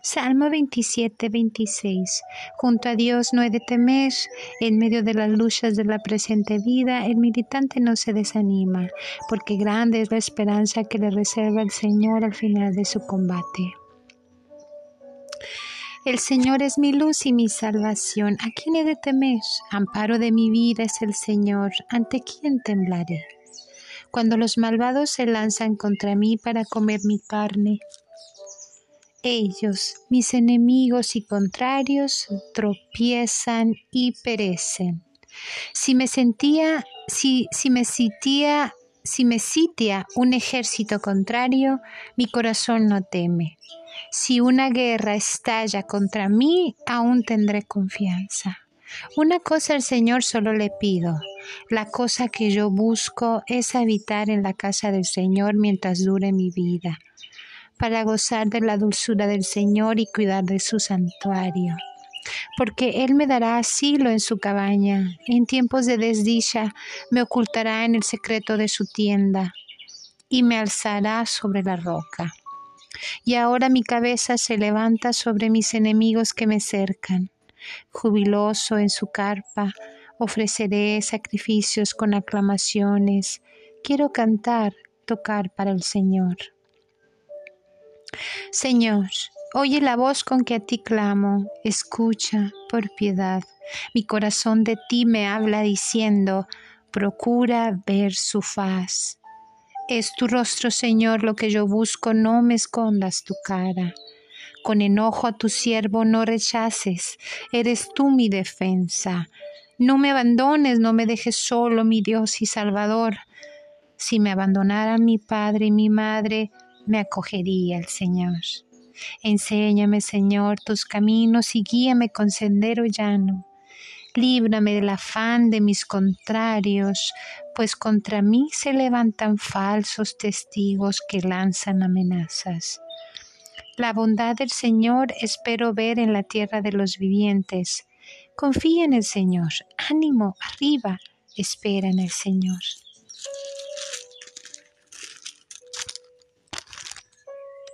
Salmo 27, 26. Junto a Dios no he de temer. En medio de las luchas de la presente vida, el militante no se desanima, porque grande es la esperanza que le reserva el Señor al final de su combate. El Señor es mi luz y mi salvación. ¿A quién he de temer? Amparo de mi vida es el Señor. ¿Ante quién temblaré? Cuando los malvados se lanzan contra mí para comer mi carne, ellos, mis enemigos y contrarios, tropiezan y perecen. Si me sentía, si, me sitía, si me sitia un ejército contrario, mi corazón no teme. Si una guerra estalla contra mí, aún tendré confianza. Una cosa al Señor solo le pido. La cosa que yo busco es habitar en la casa del Señor mientras dure mi vida para gozar de la dulzura del Señor y cuidar de su santuario. Porque Él me dará asilo en su cabaña, en tiempos de desdicha me ocultará en el secreto de su tienda y me alzará sobre la roca. Y ahora mi cabeza se levanta sobre mis enemigos que me cercan. Jubiloso en su carpa, ofreceré sacrificios con aclamaciones. Quiero cantar, tocar para el Señor. Señor, oye la voz con que a ti clamo, escucha por piedad. Mi corazón de ti me habla diciendo, procura ver su faz. Es tu rostro, Señor, lo que yo busco, no me escondas tu cara. Con enojo a tu siervo no rechaces, eres tú mi defensa. No me abandones, no me dejes solo, mi Dios y Salvador. Si me abandonara mi padre y mi madre, me acogería el Señor. Enséñame, Señor, tus caminos y guíame con sendero llano. Líbrame del afán de mis contrarios, pues contra mí se levantan falsos testigos que lanzan amenazas. La bondad del Señor espero ver en la tierra de los vivientes. Confía en el Señor, ánimo, arriba, espera en el Señor.